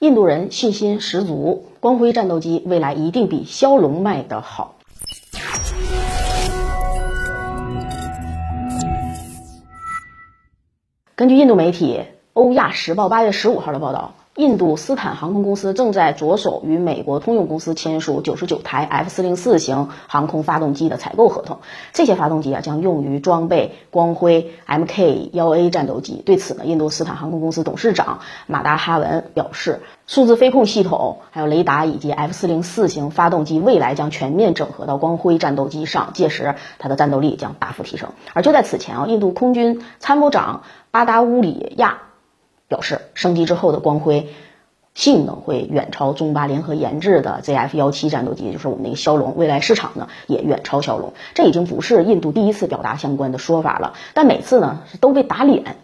印度人信心十足，光辉战斗机未来一定比枭龙卖得好。根据印度媒体《欧亚时报》八月十五号的报道。印度斯坦航空公司正在着手与美国通用公司签署九十九台 F 四零四型航空发动机的采购合同。这些发动机啊将用于装备光辉 Mk 幺 A 战斗机。对此呢，印度斯坦航空公司董事长马达哈文表示，数字飞控系统、还有雷达以及 F 四零四型发动机未来将全面整合到光辉战斗机上，届时它的战斗力将大幅提升。而就在此前啊，印度空军参谋长巴达乌里亚。表示，升级之后的光辉性能会远超中巴联合研制的 ZF 幺七战斗机，就是我们那个枭龙。未来市场呢也远超枭龙，这已经不是印度第一次表达相关的说法了。但每次呢都被打脸，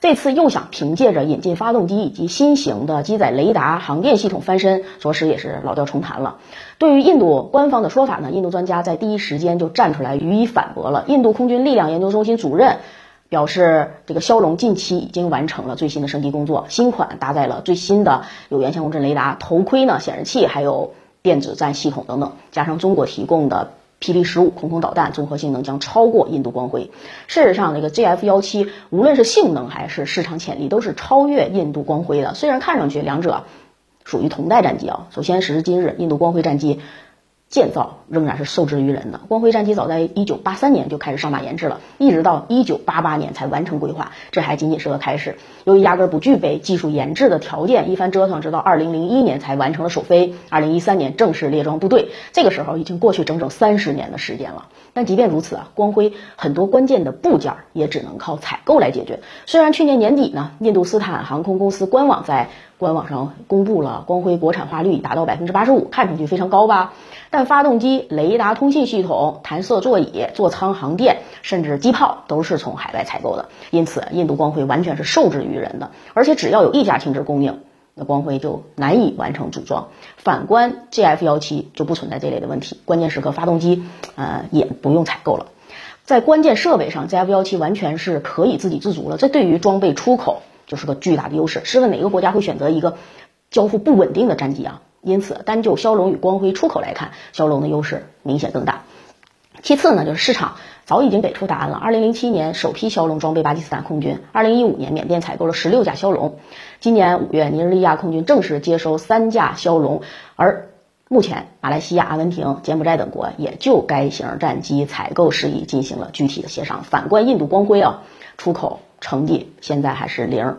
这次又想凭借着引进发动机以及新型的机载雷达航电系统翻身，着实也是老调重弹了。对于印度官方的说法呢，印度专家在第一时间就站出来予以反驳了。印度空军力量研究中心主任。表示，这个枭龙近期已经完成了最新的升级工作，新款搭载了最新的有源相控阵雷达、头盔呢、显示器，还有电子战系统等等，加上中国提供的霹雳十五空空导弹，综合性能将超过印度光辉。事实上，这个 GF 幺七无论是性能还是市场潜力，都是超越印度光辉的。虽然看上去两者属于同代战机啊，首先时至今日，印度光辉战机。建造仍然是受制于人的。光辉战机早在一九八三年就开始上马研制了，一直到一九八八年才完成规划，这还仅仅是个开始。由于压根不具备技术研制的条件，一番折腾，直到二零零一年才完成了首飞，二零一三年正式列装部队。这个时候已经过去整整三十年的时间了。但即便如此啊，光辉很多关键的部件也只能靠采购来解决。虽然去年年底呢，印度斯坦航空公司官网在官网上公布了光辉国产化率达到百分之八十五，看上去非常高吧？但发动机、雷达通信系统、弹射座椅、座舱航电，甚至机炮都是从海外采购的，因此印度光辉完全是受制于人的。而且只要有一家停止供应，那光辉就难以完成组装。反观 GF 幺七就不存在这类的问题，关键时刻发动机呃也不用采购了，在关键设备上，GF 幺七完全是可以自给自足了。这对于装备出口。就是个巨大的优势。试问哪个国家会选择一个交付不稳定的战机啊？因此，单就骁龙与光辉出口来看，骁龙的优势明显更大。其次呢，就是市场早已经给出答案了。二零零七年首批骁龙装备巴基斯坦空军，二零一五年缅甸采购了十六架骁龙，今年五月尼日利亚空军正式接收三架骁龙，而目前马来西亚、阿根廷、柬埔寨等国也就该型战机采购事宜进行了具体的协商。反观印度光辉啊，出口。成绩现在还是零。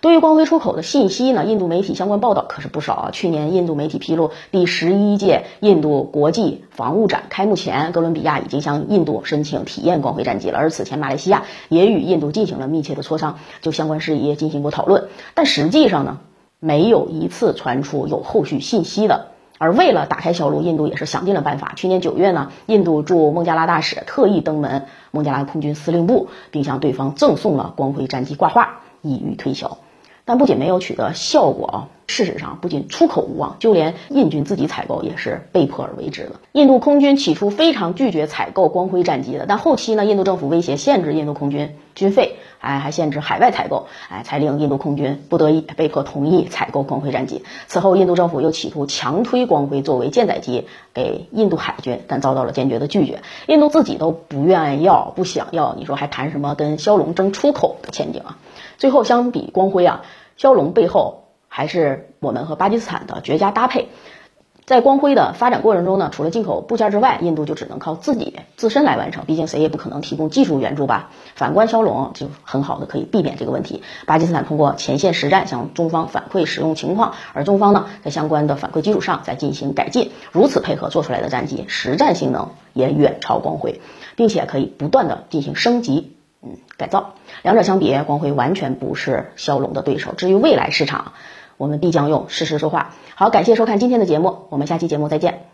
对于光辉出口的信息呢，印度媒体相关报道可是不少啊。去年印度媒体披露，第十一届印度国际防务展开幕前，哥伦比亚已经向印度申请体验光辉战机了。而此前，马来西亚也与印度进行了密切的磋商，就相关事宜进行过讨论。但实际上呢，没有一次传出有后续信息的。而为了打开销路，印度也是想尽了办法。去年九月呢，印度驻孟加拉大使特意登门孟加拉空军司令部，并向对方赠送了光辉战机挂画，以予推销。但不仅没有取得效果啊，事实上不仅出口无望，就连印军自己采购也是被迫而为之的。印度空军起初非常拒绝采购光辉战机的，但后期呢，印度政府威胁限制印度空军军费，哎，还限制海外采购，哎，才令印度空军不得已被迫同意采购光辉战机。此后，印度政府又企图强推光辉作为舰载机给印度海军，但遭到了坚决的拒绝。印度自己都不愿意要、不想要，你说还谈什么跟骁龙争出口的前景啊？最后，相比光辉啊，骁龙背后还是我们和巴基斯坦的绝佳搭配。在光辉的发展过程中呢，除了进口部件之外，印度就只能靠自己自身来完成，毕竟谁也不可能提供技术援助吧。反观骁龙，就很好的可以避免这个问题。巴基斯坦通过前线实战向中方反馈使用情况，而中方呢，在相关的反馈基础上再进行改进，如此配合做出来的战机实战性能也远超光辉，并且可以不断的进行升级。嗯，改造，两者相比，光辉完全不是骁龙的对手。至于未来市场，我们必将用事实说话。好，感谢收看今天的节目，我们下期节目再见。